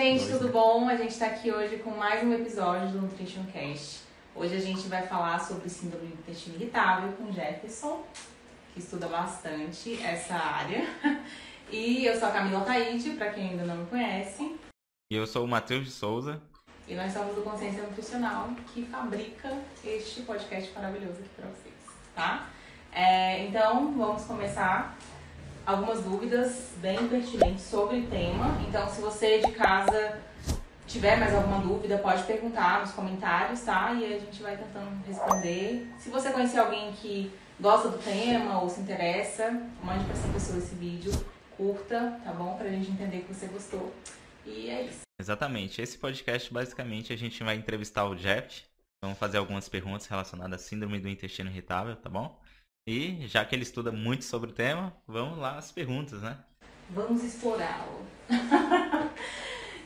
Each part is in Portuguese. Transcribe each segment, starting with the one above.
gente, tudo bom? A gente está aqui hoje com mais um episódio do Nutrition Cast. Hoje a gente vai falar sobre síndrome do intestino irritável com Jefferson, que estuda bastante essa área. E eu sou a Camila Taide, para quem ainda não me conhece. E eu sou o Matheus de Souza. E nós somos do Consciência Nutricional, que fabrica este podcast maravilhoso aqui para vocês, tá? É, então, vamos começar algumas dúvidas bem pertinentes sobre o tema. Então, se você de casa tiver mais alguma dúvida, pode perguntar nos comentários, tá? E a gente vai tentando responder. Se você conhecer alguém que gosta do tema ou se interessa, mande para essa pessoa esse vídeo, curta, tá bom? Pra gente entender que você gostou. E é isso. Exatamente. Esse podcast, basicamente, a gente vai entrevistar o Jeff. Vamos fazer algumas perguntas relacionadas à síndrome do intestino irritável, tá bom? E já que ele estuda muito sobre o tema, vamos lá às perguntas, né? Vamos explorá-lo.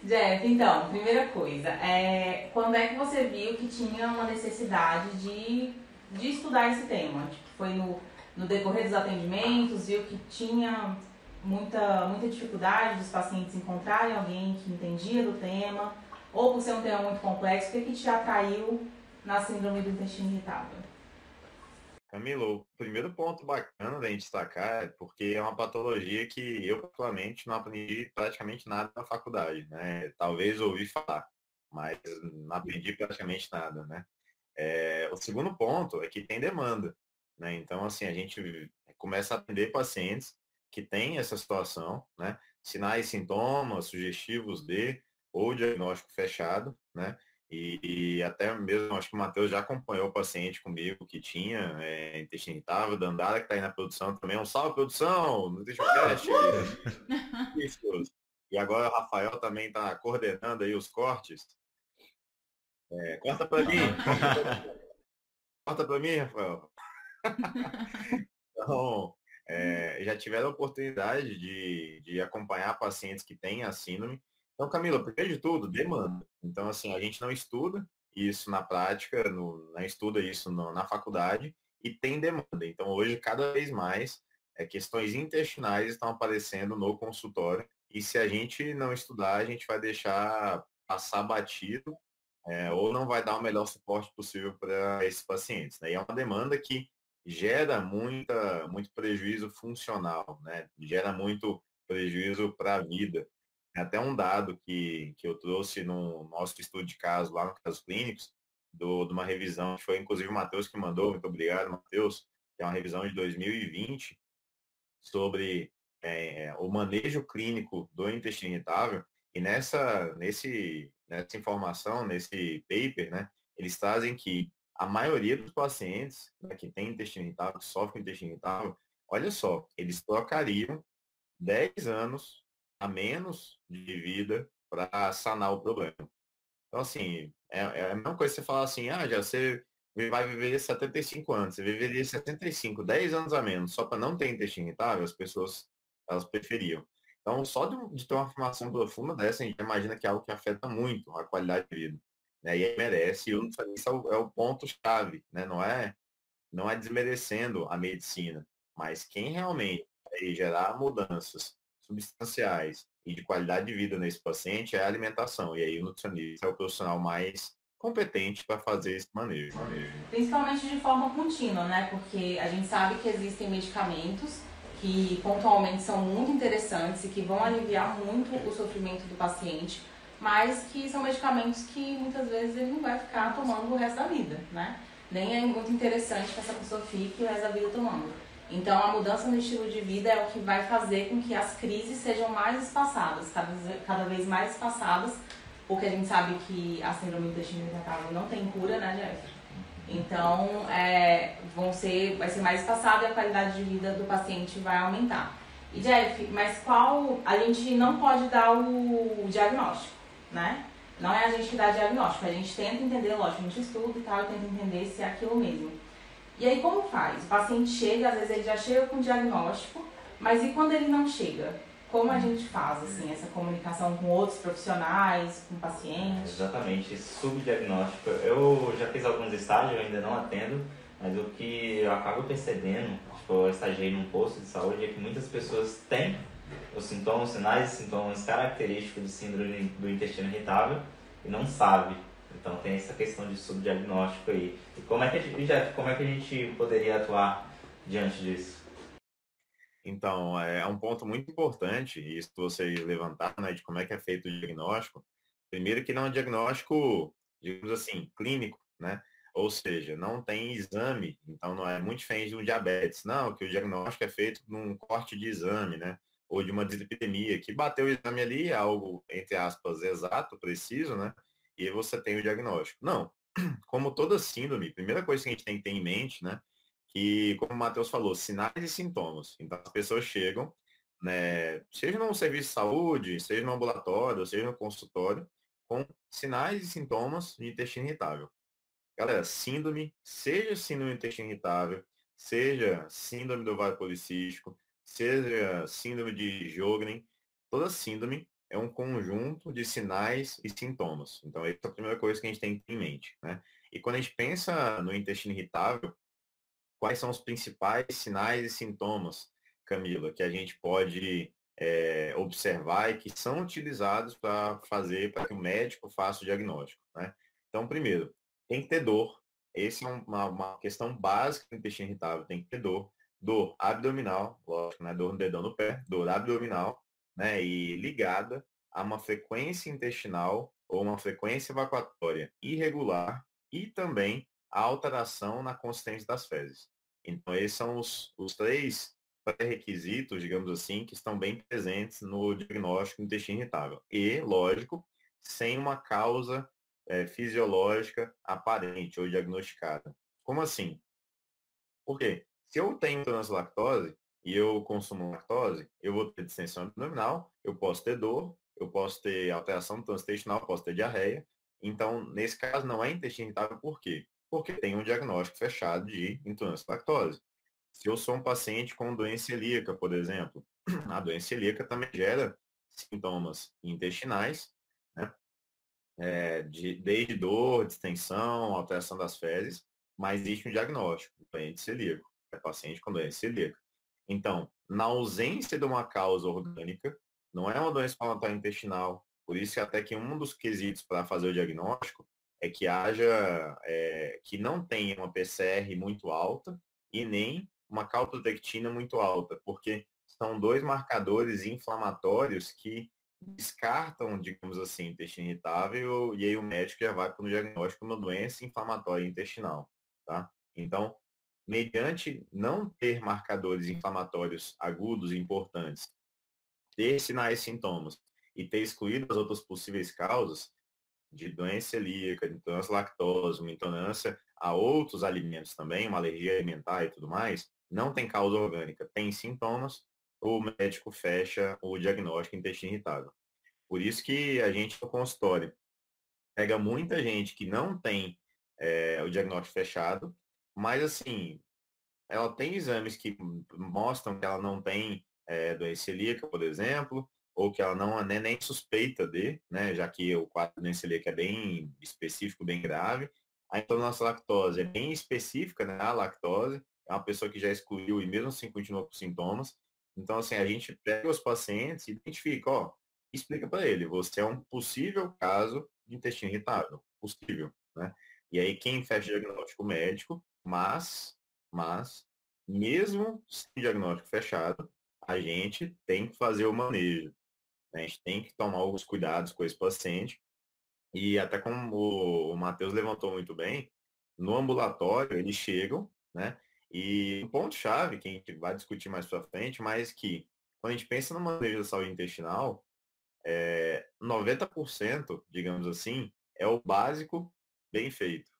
Jeff, então, primeira coisa, é, quando é que você viu que tinha uma necessidade de, de estudar esse tema? Tipo, foi no, no decorrer dos atendimentos, viu que tinha muita, muita dificuldade dos pacientes encontrarem alguém que entendia do tema, ou por ser um tema muito complexo, o que, que te atraiu na síndrome do intestino irritável? Camilo, o primeiro ponto bacana da gente destacar é porque é uma patologia que eu, particularmente, não aprendi praticamente nada na faculdade, né? Talvez ouvi falar, mas não aprendi praticamente nada, né? É, o segundo ponto é que tem demanda, né? Então, assim, a gente começa a atender pacientes que têm essa situação, né? Sinais, sintomas sugestivos de ou diagnóstico fechado, né? E, e, até mesmo, acho que o Matheus já acompanhou o paciente comigo que tinha é, intestino irritável, Dandara, que está aí na produção também. Um salve, produção! No Cast. Isso. E agora o Rafael também está coordenando aí os cortes. É, corta para mim. corta para mim, Rafael. então, é, já tiveram a oportunidade de, de acompanhar pacientes que têm a síndrome então, Camila, primeiro de tudo, demanda. Então, assim, a gente não estuda isso na prática, no, não estuda isso no, na faculdade e tem demanda. Então, hoje, cada vez mais, é, questões intestinais estão aparecendo no consultório e se a gente não estudar, a gente vai deixar passar batido é, ou não vai dar o melhor suporte possível para esses pacientes. Né? E é uma demanda que gera muita, muito prejuízo funcional, né? gera muito prejuízo para a vida. Até um dado que, que eu trouxe no nosso estudo de caso lá no Casos Clínicos, de uma revisão, que foi inclusive o Matheus que mandou, muito obrigado, Matheus, que é uma revisão de 2020 sobre é, o manejo clínico do intestino irritável. E nessa, nesse, nessa informação, nesse paper, né, eles trazem que a maioria dos pacientes né, que tem intestino irritável, que sofrem intestino irritável, olha só, eles trocariam 10 anos a menos de vida para sanar o problema. Então, assim, é, é, a mesma coisa você falar assim, ah, já você vai viver 75 anos, você viveria 75, 10 anos a menos, só para não ter intestino irritável, as pessoas elas preferiam. Então, só de, de, ter uma formação profunda dessa, a gente imagina que é algo que afeta muito a qualidade de vida. Né? E aí merece, e isso é o, é o ponto-chave, né? não, é, não é desmerecendo a medicina, mas quem realmente gerar mudanças substanciais e de qualidade de vida nesse paciente é a alimentação. E aí o nutricionista é o profissional mais competente para fazer esse manejo. Principalmente de forma contínua, né? Porque a gente sabe que existem medicamentos que pontualmente são muito interessantes e que vão aliviar muito o sofrimento do paciente, mas que são medicamentos que muitas vezes ele não vai ficar tomando o resto da vida, né? Nem é muito interessante que essa pessoa fique o resto da vida tomando. Então, a mudança no estilo de vida é o que vai fazer com que as crises sejam mais espaçadas, cada, cada vez mais espaçadas, porque a gente sabe que a síndrome do intestino irritável não tem cura, né, Jeff? Então, é, vão ser, vai ser mais espaçado e a qualidade de vida do paciente vai aumentar. E, Jeff, mas qual. A gente não pode dar o diagnóstico, né? Não é a gente que dá diagnóstico, a gente tenta entender, lógico, a gente estuda e tal, tenta entender se é aquilo mesmo. E aí como faz? O paciente chega, às vezes ele já chega com diagnóstico, mas e quando ele não chega? Como a gente faz assim essa comunicação com outros profissionais, com pacientes? Exatamente, subdiagnóstico. Eu já fiz alguns estágios, ainda não atendo, mas o que eu acabo percebendo, tipo, eu estagiei num posto de saúde, é que muitas pessoas têm os sintomas, sinais e sintomas característicos de síndrome do intestino irritável e não sabe. Então tem essa questão de subdiagnóstico aí. E como é que a gente, como é que a gente poderia atuar diante disso? Então, é um ponto muito importante, isso que vocês levantaram, né, de como é que é feito o diagnóstico. Primeiro que não é um diagnóstico, digamos assim, clínico, né? Ou seja, não tem exame, então não é muito diferente de um diabetes. Não, que o diagnóstico é feito num corte de exame, né? Ou de uma dislipidemia, que bateu o exame ali, é algo, entre aspas, exato, preciso, né? E você tem o diagnóstico. Não. Como toda síndrome, primeira coisa que a gente tem que ter em mente, né? Que, como o Matheus falou, sinais e sintomas. Então, as pessoas chegam, né, seja no serviço de saúde, seja no ambulatório, seja no consultório, com sinais e sintomas de intestino irritável. Galera, síndrome, seja síndrome do intestino irritável, seja síndrome do ovário policístico, seja síndrome de Jogren, toda síndrome é um conjunto de sinais e sintomas. Então, essa é a primeira coisa que a gente tem em mente. Né? E quando a gente pensa no intestino irritável, quais são os principais sinais e sintomas, Camila, que a gente pode é, observar e que são utilizados para fazer, para que o médico faça o diagnóstico. Né? Então, primeiro, tem que ter dor. Essa é uma, uma questão básica do intestino irritável, tem que ter dor. Dor abdominal, lógico, né? Dor no dedão do pé, dor abdominal, né? E ligada a uma frequência intestinal ou uma frequência evacuatória irregular e também a alteração na consistência das fezes. Então, esses são os, os três pré-requisitos, digamos assim, que estão bem presentes no diagnóstico do intestino irritável. E, lógico, sem uma causa é, fisiológica aparente ou diagnosticada. Como assim? Por quê? Se eu tenho intolerância à lactose e eu consumo lactose, eu vou ter distensão abdominal, eu posso ter dor, eu posso ter alteração do intestinal, posso ter diarreia. Então, nesse caso, não é intestino irritável, por quê? Porque tem um diagnóstico fechado de intolerância à lactose. Se eu sou um paciente com doença celíaca, por exemplo, a doença celíaca também gera sintomas intestinais, né? É, de, desde dor, distensão, alteração das fezes, mas existe um diagnóstico, doente celíaco, é paciente com doença celíaca. Então, na ausência de uma causa orgânica, não é uma doença inflamatória intestinal, por isso até que um dos quesitos para fazer o diagnóstico é que haja, é, que não tenha uma PCR muito alta e nem uma calprotectina muito alta, porque são dois marcadores inflamatórios que descartam, digamos assim, intestino irritável e aí o médico já vai para o diagnóstico de uma doença inflamatória intestinal, tá? Então, mediante não ter marcadores inflamatórios agudos e importantes, ter sinais e sintomas e ter excluído as outras possíveis causas de doença celíaca, de intolerância à lactose, uma intolerância a outros alimentos também, uma alergia alimentar e tudo mais, não tem causa orgânica, tem sintomas, o médico fecha o diagnóstico intestino irritável. Por isso que a gente no consultório pega muita gente que não tem é, o diagnóstico fechado, mas assim, ela tem exames que mostram que ela não tem é, doença celíaca, por exemplo, ou que ela não é nem suspeita de, né, já que o quadro de doença celíaca é bem específico, bem grave. A intolerância à lactose é bem específica, né, a lactose, é uma pessoa que já excluiu e mesmo assim continua com sintomas. Então, assim, a gente pega os pacientes e identifica, ó, explica para ele, você é um possível caso de intestino irritável, possível, né? E aí quem fecha o diagnóstico médico, mas, mas, mesmo sem diagnóstico fechado, a gente tem que fazer o manejo. Né? A gente tem que tomar alguns cuidados com esse paciente. E até como o Matheus levantou muito bem, no ambulatório eles chegam, né? E um ponto-chave, que a gente vai discutir mais para frente, mas que quando a gente pensa no manejo da saúde intestinal, é, 90%, digamos assim, é o básico bem feito.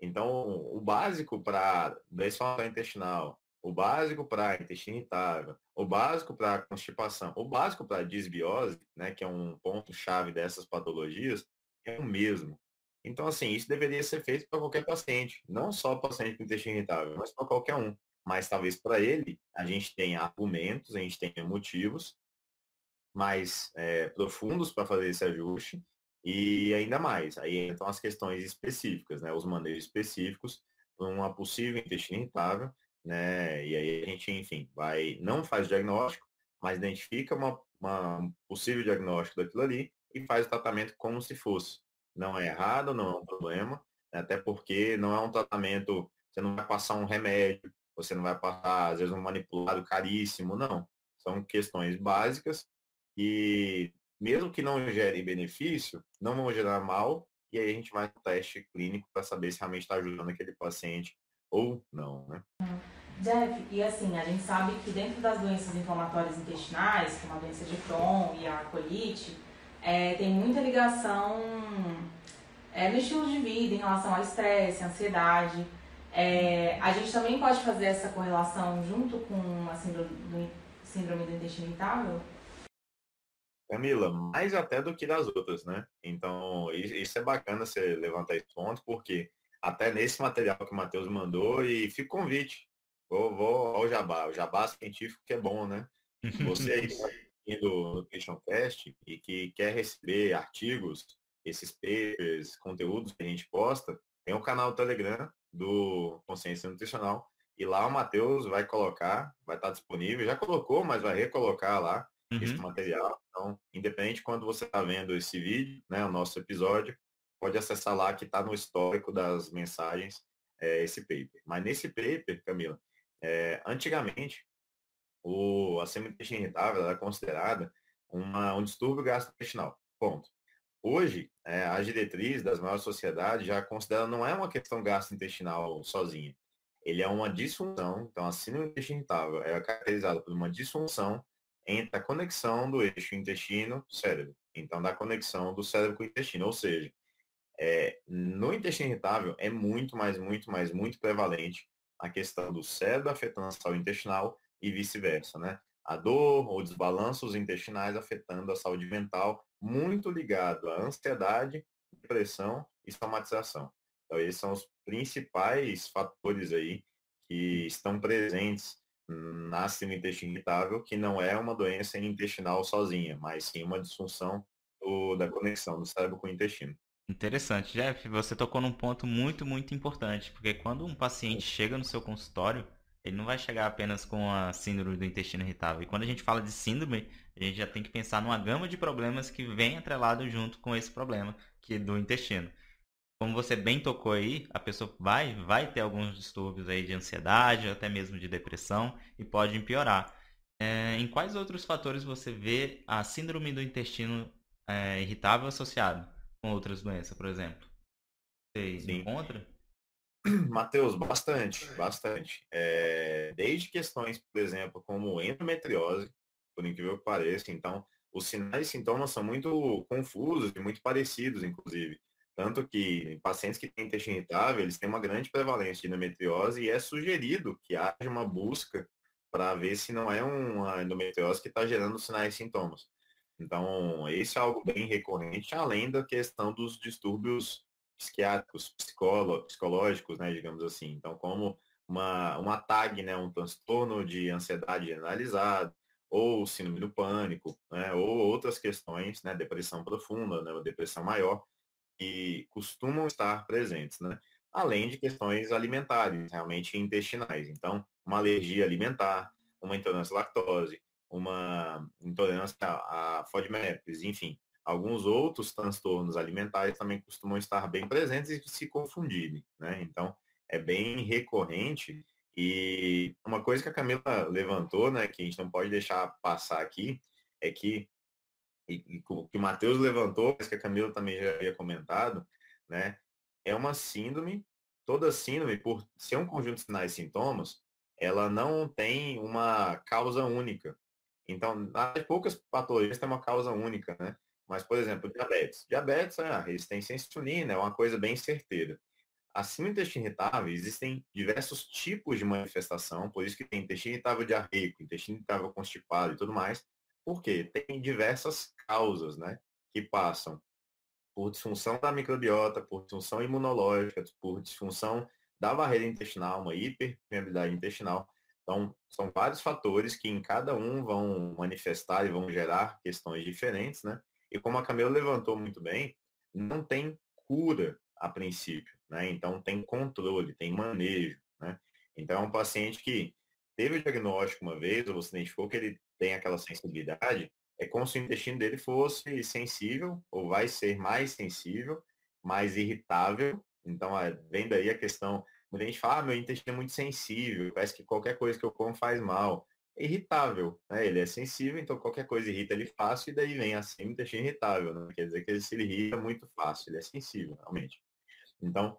Então, o básico para doença intestinal, o básico para intestino irritável, o básico para constipação, o básico para disbiose, né, que é um ponto-chave dessas patologias, é o mesmo. Então, assim, isso deveria ser feito para qualquer paciente, não só paciente com intestino irritável, mas para qualquer um. Mas talvez para ele a gente tenha argumentos, a gente tenha motivos mais é, profundos para fazer esse ajuste e ainda mais. Aí entram as questões específicas, né, os manejos específicos uma possível intestino irritável, né, e aí a gente, enfim, vai, não faz diagnóstico, mas identifica uma, uma, um possível diagnóstico daquilo ali e faz o tratamento como se fosse. Não é errado, não é um problema, até porque não é um tratamento, você não vai passar um remédio, você não vai passar, às vezes, um manipulado caríssimo, não. São questões básicas e mesmo que não gerem benefício, não vão gerar mal, e aí a gente vai no teste clínico para saber se realmente está ajudando aquele paciente ou não, né? Jeff, e assim, a gente sabe que dentro das doenças inflamatórias intestinais, como a doença de Crohn e a colite, é, tem muita ligação é, no estilo de vida em relação ao estresse, ansiedade. É, a gente também pode fazer essa correlação junto com a síndrome do, síndrome do intestino irritável? Camila, mais até do que das outras, né? Então, isso é bacana você levantar esse ponto, porque até nesse material que o Matheus mandou, e fica convite. Vou, vou ao jabá. O jabá científico que é bom, né? Você aí tá do Nutrition Cast e que quer receber artigos, esses papers, conteúdos que a gente posta, tem o um canal Telegram do Consciência Nutricional. E lá o Matheus vai colocar, vai estar disponível, já colocou, mas vai recolocar lá uhum. esse material. Então, independente quando você está vendo esse vídeo, né, o nosso episódio, pode acessar lá que está no histórico das mensagens é, esse paper. Mas nesse paper, Camila, é, antigamente, o, a semi-intestina irritável era considerada uma, um distúrbio gastrointestinal. Ponto. Hoje, é, a diretriz das maiores sociedades já considera não é uma questão gastrointestinal sozinha. Ele é uma disfunção, então a síndrome intestina irritável é caracterizada por uma disfunção entre a conexão do eixo intestino-cérebro. Então, da conexão do cérebro com o intestino. Ou seja, é, no intestino irritável é muito mais, muito mais, muito prevalente a questão do cérebro afetando a saúde intestinal e vice-versa, né? A dor ou desbalanços intestinais afetando a saúde mental, muito ligado à ansiedade, depressão e somatização. Então, esses são os principais fatores aí que estão presentes na intestino irritável, que não é uma doença intestinal sozinha, mas sim uma disfunção do, da conexão do cérebro com o intestino. Interessante, Jeff. Você tocou num ponto muito, muito importante, porque quando um paciente chega no seu consultório, ele não vai chegar apenas com a síndrome do intestino irritável. E quando a gente fala de síndrome, a gente já tem que pensar numa gama de problemas que vem atrelado junto com esse problema, que é do intestino. Como você bem tocou aí, a pessoa vai, vai ter alguns distúrbios aí de ansiedade, até mesmo de depressão, e pode piorar. É, em quais outros fatores você vê a síndrome do intestino é, irritável associado? com outras doenças, por exemplo? Você Sim. encontra? Matheus, bastante, bastante. É, desde questões, por exemplo, como endometriose, por incrível que pareça, então, os sinais e sintomas são muito confusos e muito parecidos, inclusive. Tanto que pacientes que têm intestino irritável, eles têm uma grande prevalência de endometriose e é sugerido que haja uma busca para ver se não é uma endometriose que está gerando sinais e sintomas. Então, esse é algo bem recorrente, além da questão dos distúrbios psiquiátricos, psicológicos, né, digamos assim. Então, como uma, uma TAG, né, um transtorno de ansiedade generalizado, ou síndrome do pânico, né, ou outras questões, né, depressão profunda, né, depressão maior, que costumam estar presentes, né? Além de questões alimentares, realmente intestinais. Então, uma alergia alimentar, uma intolerância à lactose, uma intolerância a FODMAPs, enfim. Alguns outros transtornos alimentares também costumam estar bem presentes e se confundirem, né? Então, é bem recorrente e uma coisa que a Camila levantou, né, que a gente não pode deixar passar aqui, é que, e, e que o Matheus levantou, mas que a Camila também já havia comentado, né, é uma síndrome, toda síndrome, por ser um conjunto de sinais e sintomas, ela não tem uma causa única. Então, as poucas patologias têm uma causa única, né? Mas, por exemplo, diabetes. Diabetes, é a resistência à insulina é uma coisa bem certeira. Acima do intestino irritável, existem diversos tipos de manifestação, por isso que tem intestino irritável diarreico, intestino irritável constipado e tudo mais, porque tem diversas causas, né? Que passam por disfunção da microbiota, por disfunção imunológica, por disfunção da barreira intestinal, uma hiperpermeabilidade intestinal, então, são vários fatores que em cada um vão manifestar e vão gerar questões diferentes, né? E como a Camila levantou muito bem, não tem cura a princípio, né? Então tem controle, tem manejo, né? Então é um paciente que teve o diagnóstico uma vez, ou você identificou que ele tem aquela sensibilidade, é como se o intestino dele fosse sensível, ou vai ser mais sensível, mais irritável. Então, vem daí a questão, muita gente fala, ah, meu intestino é muito sensível, parece que qualquer coisa que eu como faz mal. É irritável, né? Ele é sensível, então qualquer coisa irrita ele fácil, e daí vem assim o intestino irritável, né? Quer dizer que ele se irrita muito fácil, ele é sensível, realmente. Então,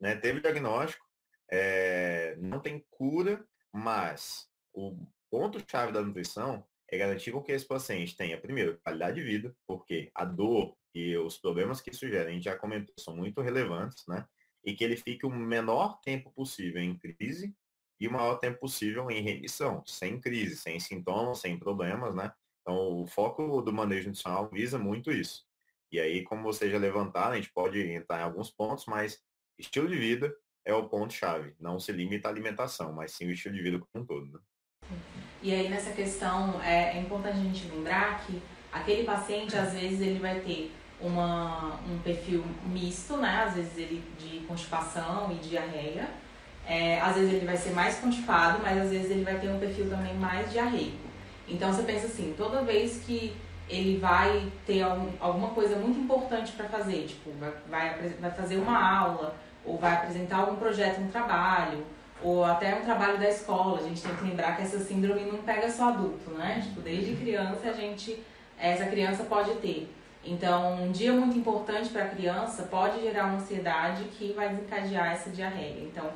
né, teve diagnóstico, é, não tem cura, mas o ponto-chave da nutrição é garantir que esse paciente tenha, primeiro, qualidade de vida, porque a dor e os problemas que gera, a gente já comentou, são muito relevantes, né? E que ele fique o menor tempo possível em crise e o maior tempo possível em remissão, sem crise, sem sintomas, sem problemas, né? Então, o foco do manejo nutricional visa muito isso. E aí, como você já levantaram, a gente pode entrar em alguns pontos, mas estilo de vida é o ponto-chave. Não se limita à alimentação, mas sim o estilo de vida como um todo. Né? E aí nessa questão é, é, importante a gente lembrar que aquele paciente às vezes ele vai ter uma, um perfil misto, né? Às vezes ele de constipação e diarreia. É, às vezes ele vai ser mais constipado, mas às vezes ele vai ter um perfil também mais diarreico. Então você pensa assim, toda vez que ele vai ter algum, alguma coisa muito importante para fazer, tipo, vai, vai, vai fazer uma aula, ou vai apresentar algum projeto no trabalho, ou até um trabalho da escola. A gente tem que lembrar que essa síndrome não pega só adulto, né? Tipo, desde criança a gente, essa criança pode ter. Então, um dia muito importante para a criança pode gerar uma ansiedade que vai desencadear essa diarreia. Então,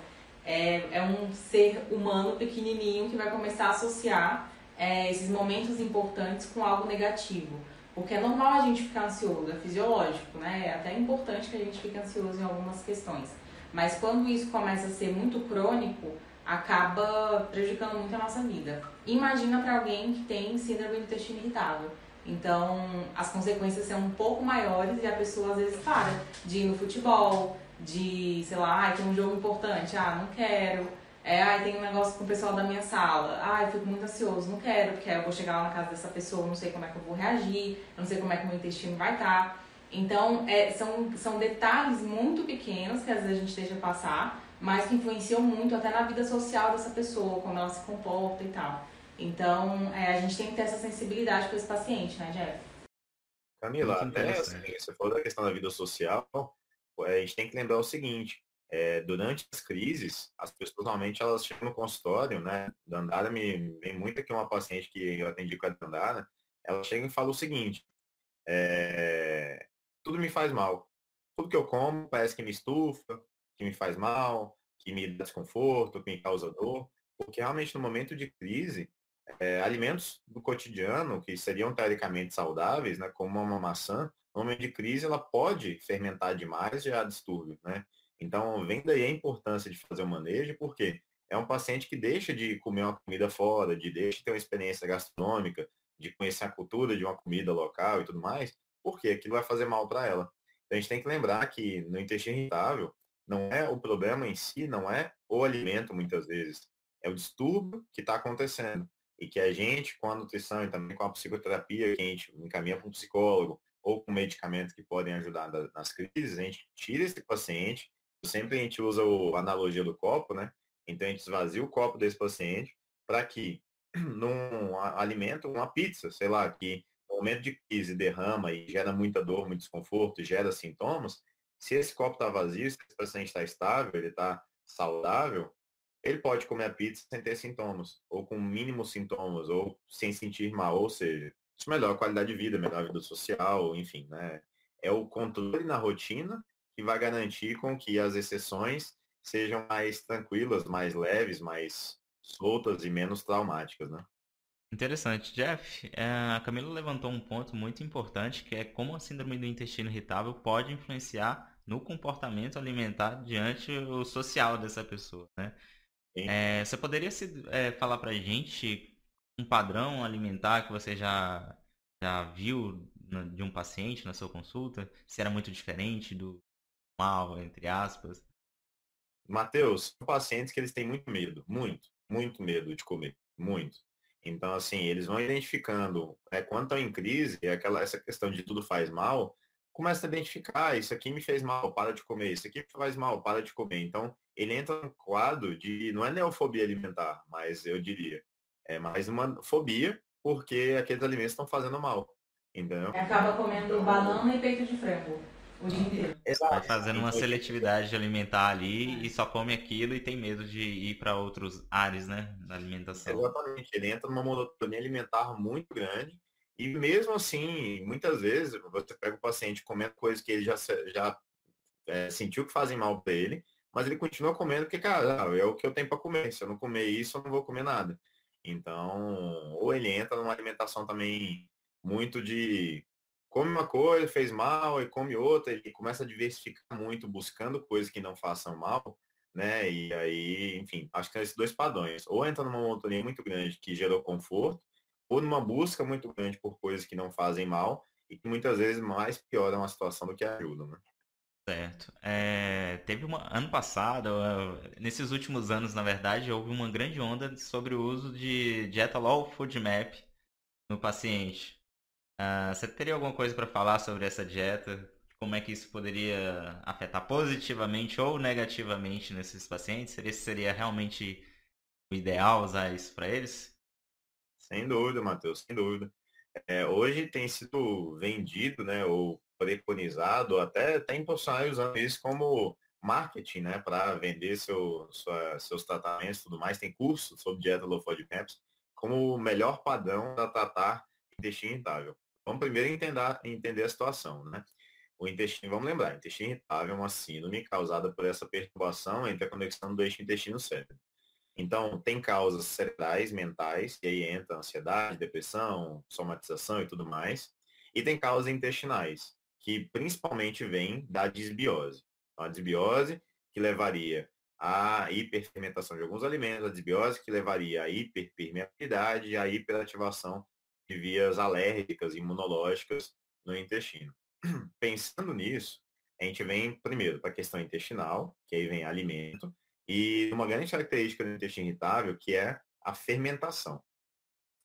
é, é um ser humano pequenininho que vai começar a associar é, esses momentos importantes com algo negativo. Porque é normal a gente ficar ansioso, é fisiológico, né? É até importante que a gente fique ansioso em algumas questões. Mas quando isso começa a ser muito crônico, acaba prejudicando muito a nossa vida. Imagina para alguém que tem síndrome do intestino irritável. Então, as consequências são um pouco maiores e a pessoa às vezes para de ir no futebol, de, sei lá, ah, tem um jogo importante, ah, não quero. É, ai, tem um negócio com o pessoal da minha sala. Ai, fico muito ansioso, não quero, porque eu vou chegar lá na casa dessa pessoa, não sei como é que eu vou reagir, não sei como é que meu intestino vai estar. Então, é, são, são detalhes muito pequenos que às vezes a gente deixa passar, mas que influenciam muito até na vida social dessa pessoa, como ela se comporta e tal. Então, é, a gente tem que ter essa sensibilidade com esse paciente, né, Jeff? Camila, até assim, você falou da questão da vida social, a gente tem que lembrar o seguinte, é, durante as crises, as pessoas normalmente elas chegam no consultório, né? Dandara me vem muito aqui uma paciente que eu atendi com a Dandara, ela chega e fala o seguinte, é, tudo me faz mal. Tudo que eu como parece que me estufa, que me faz mal, que me dá desconforto, que me causa dor, porque realmente no momento de crise, é, alimentos do cotidiano, que seriam teoricamente saudáveis, né, como uma maçã, no momento de crise ela pode fermentar demais e gerar distúrbio, né? Então vem daí a importância de fazer o manejo, porque é um paciente que deixa de comer uma comida fora, de deixa de ter uma experiência gastronômica, de conhecer a cultura de uma comida local e tudo mais, porque aquilo vai fazer mal para ela. Então a gente tem que lembrar que no intestino irritável, não é o problema em si, não é o alimento muitas vezes, é o distúrbio que está acontecendo. E que a gente, com a nutrição e também com a psicoterapia, que a gente encaminha para um psicólogo ou com medicamentos que podem ajudar nas crises, a gente tira esse paciente. Sempre a gente usa a analogia do copo, né? Então a gente esvazia o copo desse paciente para que num alimento, uma pizza, sei lá, que momento de crise derrama e gera muita dor, muito desconforto, gera sintomas, se esse copo está vazio, se esse paciente está estável, ele está saudável, ele pode comer a pizza sem ter sintomas, ou com mínimos sintomas, ou sem sentir mal, ou seja, isso melhora a qualidade de vida, melhora a vida social, enfim, né? É o controle na rotina que vai garantir com que as exceções sejam mais tranquilas, mais leves, mais soltas e menos traumáticas, né? Interessante. Jeff, é, a Camila levantou um ponto muito importante, que é como a síndrome do intestino irritável pode influenciar no comportamento alimentar diante o social dessa pessoa, né? É, você poderia se, é, falar para a gente um padrão alimentar que você já, já viu de um paciente na sua consulta? Se era muito diferente do mal, entre aspas? Matheus, pacientes que eles têm muito medo, muito, muito medo de comer, muito. Então, assim, eles vão identificando, né, quando estão em crise, aquela, essa questão de tudo faz mal, começa a identificar, ah, isso aqui me fez mal, para de comer, isso aqui faz mal, para de comer. Então, ele entra no quadro de, não é neofobia alimentar, mas eu diria, é mais uma fobia porque aqueles alimentos estão fazendo mal. Entendeu? Acaba comendo banana e peito de frango dia. Exato. Vai fazendo uma seletividade alimentar ali e só come aquilo e tem medo de ir para outros ares, né, da alimentação. Exatamente. Ele entra numa monotonia alimentar muito grande e mesmo assim, muitas vezes você pega o paciente comendo coisas que ele já, já é, sentiu que fazem mal para ele, mas ele continua comendo porque, cara, ah, é o que eu tenho para comer. Se eu não comer isso, eu não vou comer nada. Então, ou ele entra numa alimentação também muito de come uma coisa, fez mal e come outra, ele começa a diversificar muito, buscando coisas que não façam mal, né? E aí, enfim, acho que são esses dois padrões. Ou entra numa monotonia muito grande que gerou conforto, ou numa busca muito grande por coisas que não fazem mal e que muitas vezes mais pioram a situação do que ajudam, né? Certo. É, teve uma ano passado, nesses últimos anos, na verdade, houve uma grande onda sobre o uso de dieta low food map no paciente. Uh, você teria alguma coisa para falar sobre essa dieta? Como é que isso poderia afetar positivamente ou negativamente nesses pacientes? Seria, seria realmente o ideal usar isso para eles? Sem dúvida, Matheus, sem dúvida. É, hoje tem sido vendido, né, ou preconizado, até tem profissionais usando isso como marketing, né, para vender seu, sua, seus tratamentos e tudo mais. Tem curso sobre dieta low FODMAPs como o melhor padrão para tratar intestino irritável. Vamos primeiro entender, entender a situação, né? O intestino, vamos lembrar, intestino irritável é uma síndrome causada por essa perturbação entre a conexão do eixo intestino-cérebro. Então, tem causas cerebrais, mentais, e aí entra ansiedade, depressão, somatização e tudo mais. E tem causas intestinais, que principalmente vem da disbiose. Então, a disbiose que levaria à hiperfermentação de alguns alimentos, a disbiose que levaria à hiperpermeabilidade à hiperativação de vias alérgicas, imunológicas no intestino. Pensando nisso, a gente vem primeiro para a questão intestinal, que aí vem alimento, e uma grande característica do intestino irritável, que é a fermentação.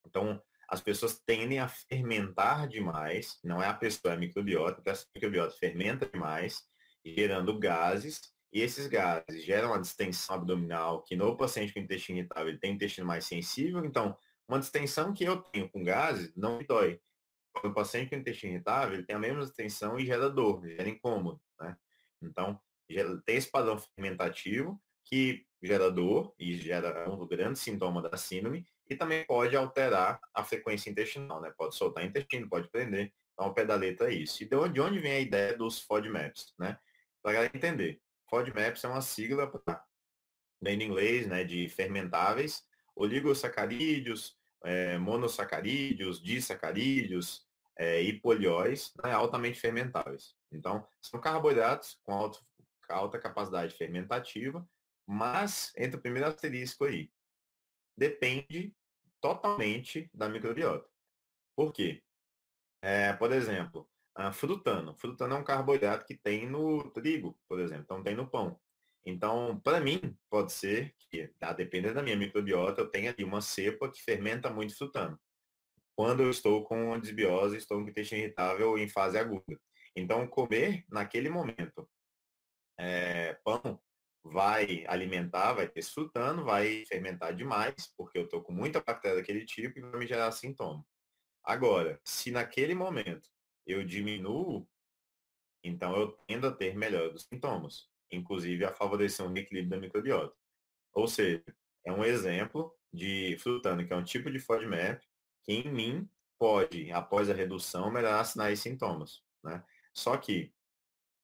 Então, as pessoas tendem a fermentar demais, não é a pessoa, é a microbiota, porque a microbiota fermenta demais, gerando gases, e esses gases geram uma distensão abdominal, que no paciente com intestino irritável ele tem intestino mais sensível, então uma distensão que eu tenho com gases não me dói. O paciente com intestino irritável, ele tem a mesma distensão e gera dor, gera incômodo, né? Então, tem esse padrão fermentativo que gera dor e gera um grande sintoma da síndrome e também pode alterar a frequência intestinal, né? Pode soltar intestino, pode prender. Então, o pé da letra é isso. E de onde, de onde vem a ideia dos FODMAPs, né? Para entender. FODMAPs é uma sigla para, em inglês, né, de fermentáveis, oligosacarídeos, é, monossacarídeos, disacarídeos é, e polióis né, altamente fermentáveis. Então, são carboidratos com alto, alta capacidade fermentativa, mas entra o primeiro asterisco aí. Depende totalmente da microbiota. Por quê? É, por exemplo, frutano. Frutano é um carboidrato que tem no trigo, por exemplo, então tem no pão. Então, para mim, pode ser que, tá, dependendo da minha microbiota, eu tenha ali uma cepa que fermenta muito frutano. Quando eu estou com a desbiose, estou com intestino irritável em fase aguda. Então, comer naquele momento é, pão vai alimentar, vai ter frutano, vai fermentar demais, porque eu estou com muita bactéria daquele tipo e vai me gerar sintoma. Agora, se naquele momento eu diminuo, então eu tendo a ter melhor dos sintomas inclusive a favorecer um equilíbrio da microbiota. Ou seja, é um exemplo de frutano, que é um tipo de FODMAP, que em mim pode, após a redução, melhorar sinais e sintomas. Né? Só que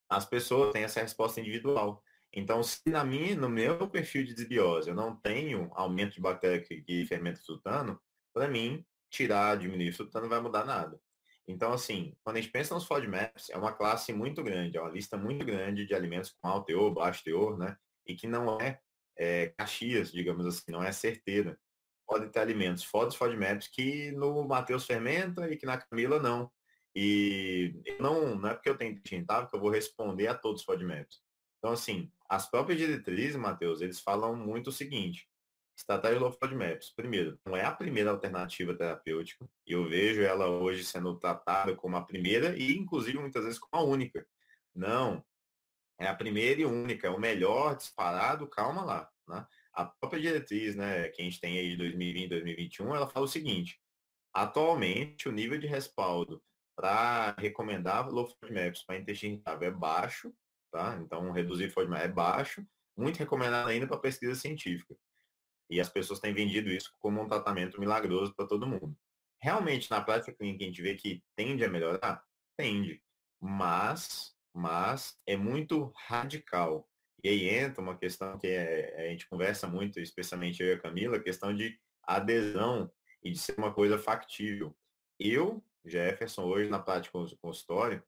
as pessoas têm essa resposta individual. Então, se na minha, no meu perfil de desbiose eu não tenho aumento de bactéria que, que fermenta frutano, para mim, tirar, diminuir frutano não vai mudar nada. Então, assim, quando a gente pensa nos FODMAPs, é uma classe muito grande, é uma lista muito grande de alimentos com alto teor, baixo teor, né? E que não é, é caxias, digamos assim, não é certeira. Pode ter alimentos fora dos FODMAPs que no Matheus fermenta e que na Camila não. E não, não é porque eu tenho intestino que eu vou responder a todos os FODMAPs. Então, assim, as próprias diretrizes, Matheus, eles falam muito o seguinte, Estratégia Low FODMAPs. Primeiro, não é a primeira alternativa terapêutica. E eu vejo ela hoje sendo tratada como a primeira e, inclusive, muitas vezes como a única. Não. É a primeira e única. É o melhor disparado. Calma lá. Né? A própria diretriz, né, que a gente tem aí de 2020, 2021, ela fala o seguinte. Atualmente, o nível de respaldo para recomendar low FODMAPs para intestino irritável é baixo, tá? Então, reduzir FODMAP é baixo, muito recomendado ainda para pesquisa científica. E as pessoas têm vendido isso como um tratamento milagroso para todo mundo. Realmente, na prática clínica, a gente vê que tende a melhorar? Tende. Mas, mas é muito radical. E aí entra uma questão que é, a gente conversa muito, especialmente eu e a Camila, a questão de adesão e de ser uma coisa factível. Eu, Jefferson, hoje na prática consultório,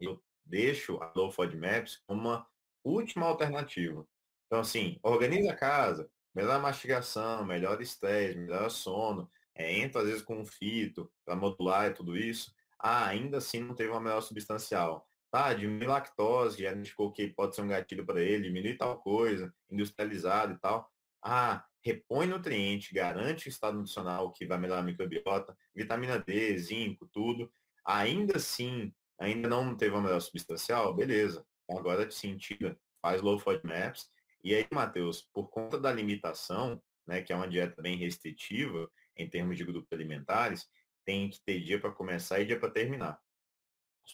eu deixo a Low FODMAPs como uma última alternativa. Então, assim, organiza a casa, melhor mastigação, melhor estresse, melhor sono, é, entra às vezes com um fito para modular e tudo isso. Ah, ainda assim não teve uma melhor substancial. Tá, diminui lactose, já indicou que pode ser um gatilho para ele, diminui tal coisa, industrializado e tal. Ah, repõe nutriente, garante o estado nutricional que vai melhorar a microbiota, vitamina D, zinco, tudo. Ainda assim, ainda não teve uma melhor substancial, beleza. Agora sim, tira, faz low FODMAPs. E aí, Matheus, por conta da limitação, né, que é uma dieta bem restritiva em termos de grupos alimentares, tem que ter dia para começar e dia para terminar.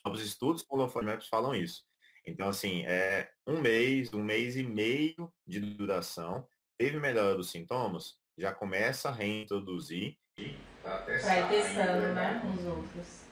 Os estudos com low FODMAPs falam isso. Então, assim, é um mês, um mês e meio de duração, teve melhora dos sintomas, já começa a reintroduzir para ir testando, né, com os outros.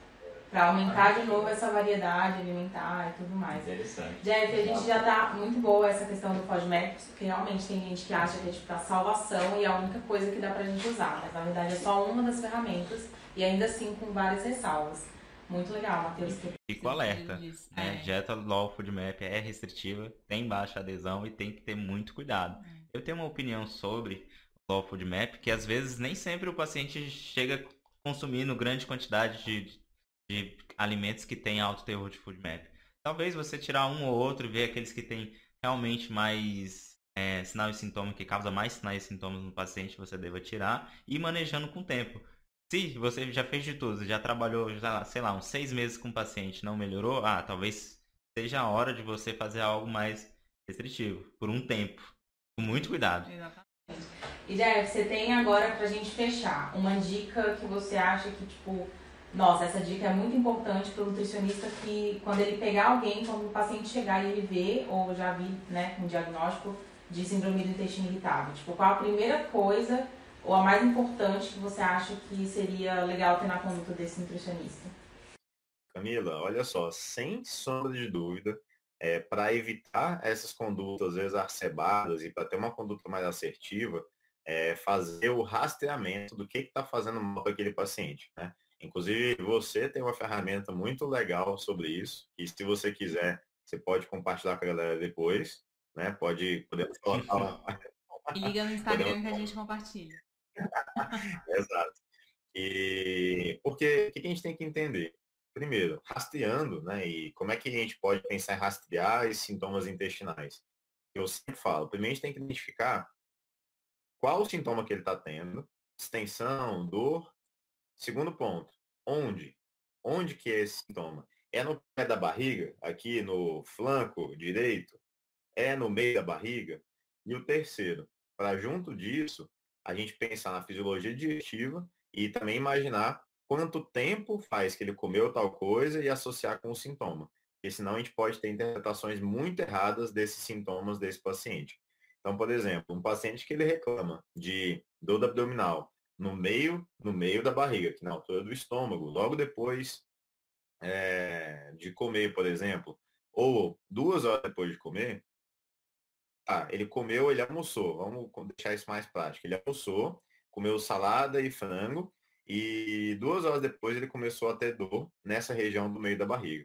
Para aumentar de novo essa variedade alimentar e tudo mais. Interessante. Jeff, a gente já tá muito boa essa questão do FODMAP, porque realmente tem gente que acha que é tipo a salvação e é a única coisa que dá pra gente usar, mas na verdade é só uma das ferramentas e ainda assim com várias ressalvas. Muito legal, Matheus. Fico alerta. Né? É. Dieta Low FoodMap é restritiva, tem baixa adesão e tem que ter muito cuidado. É. Eu tenho uma opinião sobre o Low Food Map, que às vezes nem sempre o paciente chega consumindo grande quantidade de, de alimentos que têm alto teor de Food Map. Talvez você tirar um ou outro e ver aqueles que têm realmente mais é, sinal e sintoma, que causa mais sinais e sintomas no paciente, você deva tirar e ir manejando com o tempo. Se você já fez de tudo, já trabalhou, já, sei lá, uns seis meses com o paciente não melhorou, ah, talvez seja a hora de você fazer algo mais restritivo, por um tempo. Com muito cuidado. Exatamente. E Jeff, você tem agora pra gente fechar uma dica que você acha que, tipo, nossa, essa dica é muito importante para o nutricionista que quando ele pegar alguém, quando o paciente chegar e ele vê, ou já vi, né, um diagnóstico de síndrome do intestino irritável. Tipo, qual a primeira coisa ou a mais importante que você acha que seria legal ter na conduta desse nutricionista? Camila, olha só, sem sombra de dúvida, é, para evitar essas condutas exacerbadas e para ter uma conduta mais assertiva, é, fazer o rastreamento do que está fazendo mal para aquele paciente. Né? Inclusive, você tem uma ferramenta muito legal sobre isso, e se você quiser, você pode compartilhar com a galera depois, né? Pode, podemos colocar E liga no Instagram podemos... que a gente compartilha. Exato. E porque o que a gente tem que entender? primeiro, rastreando, né? E como é que a gente pode pensar em rastrear esses sintomas intestinais? Eu sempre falo, primeiro a gente tem que identificar qual o sintoma que ele está tendo, extensão, dor. Segundo ponto, onde? Onde que é esse sintoma? É no pé da barriga, aqui no flanco direito? É no meio da barriga? E o terceiro, para junto disso, a gente pensar na fisiologia digestiva e também imaginar quanto tempo faz que ele comeu tal coisa e associar com o sintoma. Porque senão a gente pode ter interpretações muito erradas desses sintomas desse paciente. Então, por exemplo, um paciente que ele reclama de dor abdominal no meio, no meio da barriga, que na altura do estômago, logo depois é, de comer, por exemplo, ou duas horas depois de comer, ah, ele comeu, ele almoçou, vamos deixar isso mais prático. Ele almoçou, comeu salada e frango, e duas horas depois ele começou a ter dor nessa região do meio da barriga.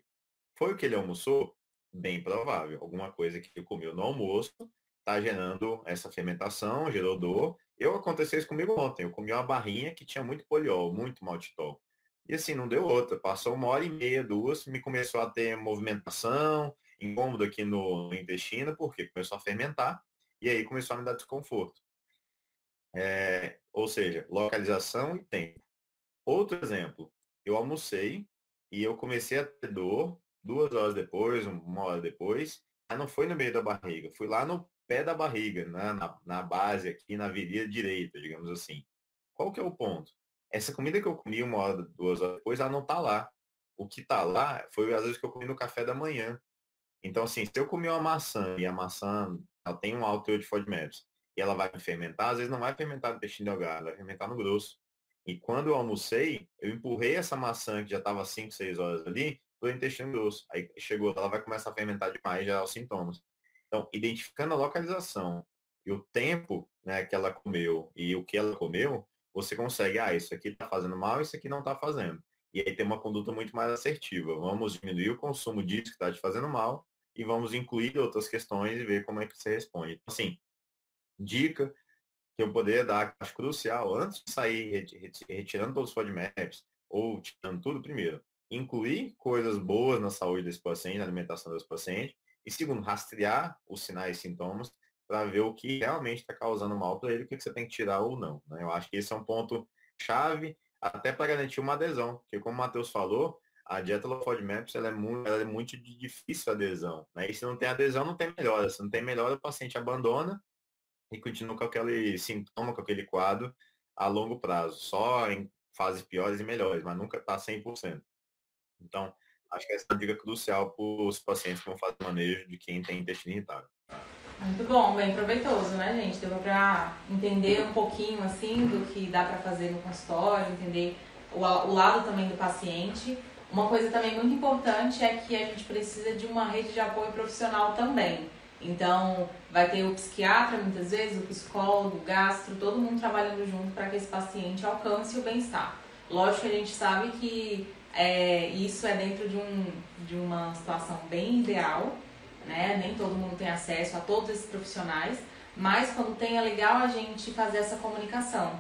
Foi o que ele almoçou? Bem provável. Alguma coisa que ele comeu no almoço está gerando essa fermentação, gerou dor. Eu aconteceu isso comigo ontem. Eu comi uma barrinha que tinha muito poliol, muito maltitol. E assim, não deu outra. Passou uma hora e meia, duas, me começou a ter movimentação, incômodo aqui no, no intestino, porque começou a fermentar. E aí começou a me dar desconforto. É, ou seja, localização e tempo. Outro exemplo, eu almocei e eu comecei a ter dor duas horas depois, uma hora depois, mas não foi no meio da barriga, fui lá no pé da barriga, né? na, na base aqui, na virilha direita, digamos assim. Qual que é o ponto? essa comida que eu comi uma hora, duas horas depois, ela não tá lá. O que tá lá foi às vezes que eu comi no café da manhã. Então, assim, se eu comer uma maçã e a maçã ela tem um alto teor de FODMAPs e ela vai fermentar, às vezes não vai fermentar no intestino delgado, vai fermentar no grosso. E quando eu almocei, eu empurrei essa maçã que já estava 5, 6 horas ali para o intestino grosso. Aí chegou, ela vai começar a fermentar demais já os sintomas. Então, identificando a localização e o tempo né, que ela comeu e o que ela comeu, você consegue, ah, isso aqui está fazendo mal, isso aqui não está fazendo. E aí tem uma conduta muito mais assertiva. Vamos diminuir o consumo disso que está te fazendo mal e vamos incluir outras questões e ver como é que você responde. Então, assim, dica que eu poderia dar, acho crucial, antes de sair retirando todos os FODMAPs ou tirando tudo primeiro, incluir coisas boas na saúde desse paciente, na alimentação desse paciente, e segundo, rastrear os sinais e sintomas para ver o que realmente está causando mal para ele, o que você tem que tirar ou não. Né? Eu acho que esse é um ponto chave até para garantir uma adesão, porque como o Matheus falou, a dieta low FODMAPs ela é muito, ela é muito de difícil adesão. Né? E se não tem adesão, não tem melhora. Se não tem melhora, o paciente abandona e continua com aquele sintoma, com aquele quadro a longo prazo, só em fases piores e melhores, mas nunca está 100%. Então, acho que essa é uma dica crucial para os pacientes que vão fazer manejo de quem tem intestino irritável. Muito bom, bem proveitoso, né, gente? Deu para entender um pouquinho, assim, do que dá para fazer no consultório, entender o, o lado também do paciente. Uma coisa também muito importante é que a gente precisa de uma rede de apoio profissional também. Então, vai ter o psiquiatra, muitas vezes, o psicólogo, o gastro, todo mundo trabalhando junto para que esse paciente alcance o bem-estar. Lógico que a gente sabe que é, isso é dentro de, um, de uma situação bem ideal, né? Nem todo mundo tem acesso a todos esses profissionais, mas quando tem é legal a gente fazer essa comunicação.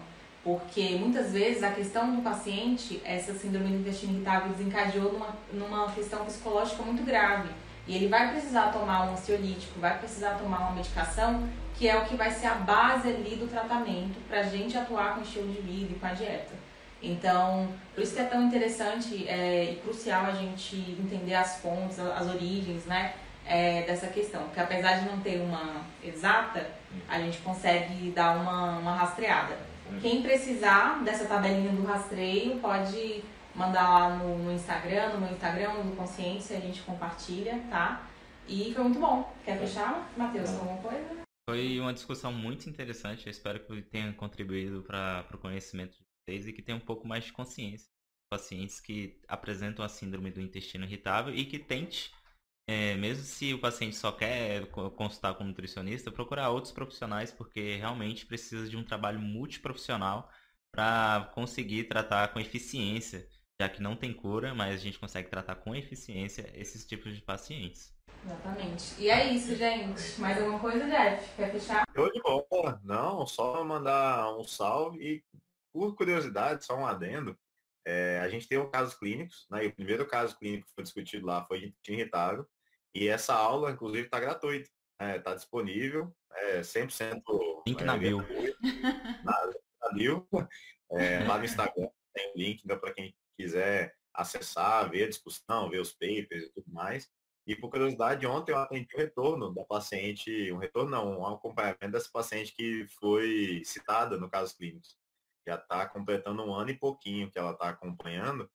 Porque muitas vezes a questão do paciente, essa síndrome do intestino irritável desencadeou numa, numa questão psicológica muito grave e ele vai precisar tomar um ansiolítico, vai precisar tomar uma medicação, que é o que vai ser a base ali do tratamento para a gente atuar com o estilo de vida e com a dieta. Então, por isso que é tão interessante é, e crucial a gente entender as fontes, as origens, né, é, dessa questão. Porque apesar de não ter uma exata, a gente consegue dar uma, uma rastreada. Quem precisar dessa tabelinha do rastreio pode mandar lá no, no Instagram, no meu Instagram, no Consciência, a gente compartilha, tá? E foi muito bom. Quer fechar, Matheus, com alguma coisa? Foi uma discussão muito interessante. Eu espero que tenha contribuído para o conhecimento de vocês e que tenha um pouco mais de consciência. Pacientes que apresentam a síndrome do intestino irritável e que tente, é, mesmo se o paciente só quer consultar com um nutricionista, procurar outros profissionais, porque realmente precisa de um trabalho multiprofissional para conseguir tratar com eficiência já que não tem cura, mas a gente consegue tratar com eficiência esses tipos de pacientes. Exatamente. E é isso, gente. Mais alguma coisa, Jeff? Quer fechar? Eu de bola. Não, só mandar um salve e, por curiosidade, só um adendo. É, a gente tem um casos clínicos, né? E o primeiro caso clínico que foi discutido lá foi de irritável. E essa aula, inclusive, está gratuita. Está né? Tá disponível, é 100%. Link na bio. Na, na bio. É, lá no Instagram tem o link então, para quem quiser acessar, ver a discussão, ver os papers e tudo mais. E por curiosidade, ontem eu atendi o retorno da paciente, um retorno não, um acompanhamento dessa paciente que foi citada no caso clínico. Já está completando um ano e pouquinho que ela está acompanhando.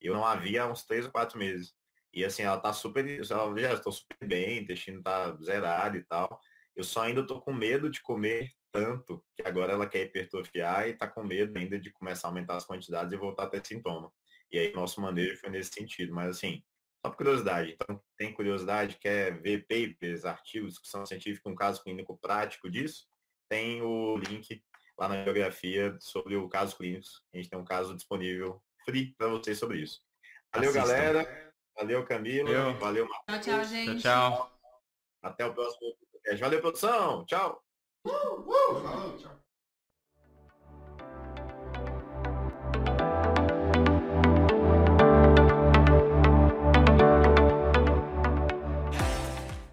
Eu não havia há uns três ou quatro meses. E assim, ela está super, ela já estou super bem, o intestino está zerado e tal. Eu só ainda estou com medo de comer tanto que agora ela quer hipertrofiar e está com medo ainda de começar a aumentar as quantidades e voltar a ter sintoma. E aí nosso manejo foi nesse sentido. Mas assim, só por curiosidade. Então, tem curiosidade, quer ver papers, artigos, discussão científica, um caso clínico prático disso? Tem o link lá na biografia sobre o caso clínico. A gente tem um caso disponível free para vocês sobre isso. Valeu, Assistam. galera. Valeu, Camilo. Valeu, Valeu Tchau, tchau, gente. Tchau, tchau. Até o próximo podcast. Valeu, produção. Tchau. Woo, woo.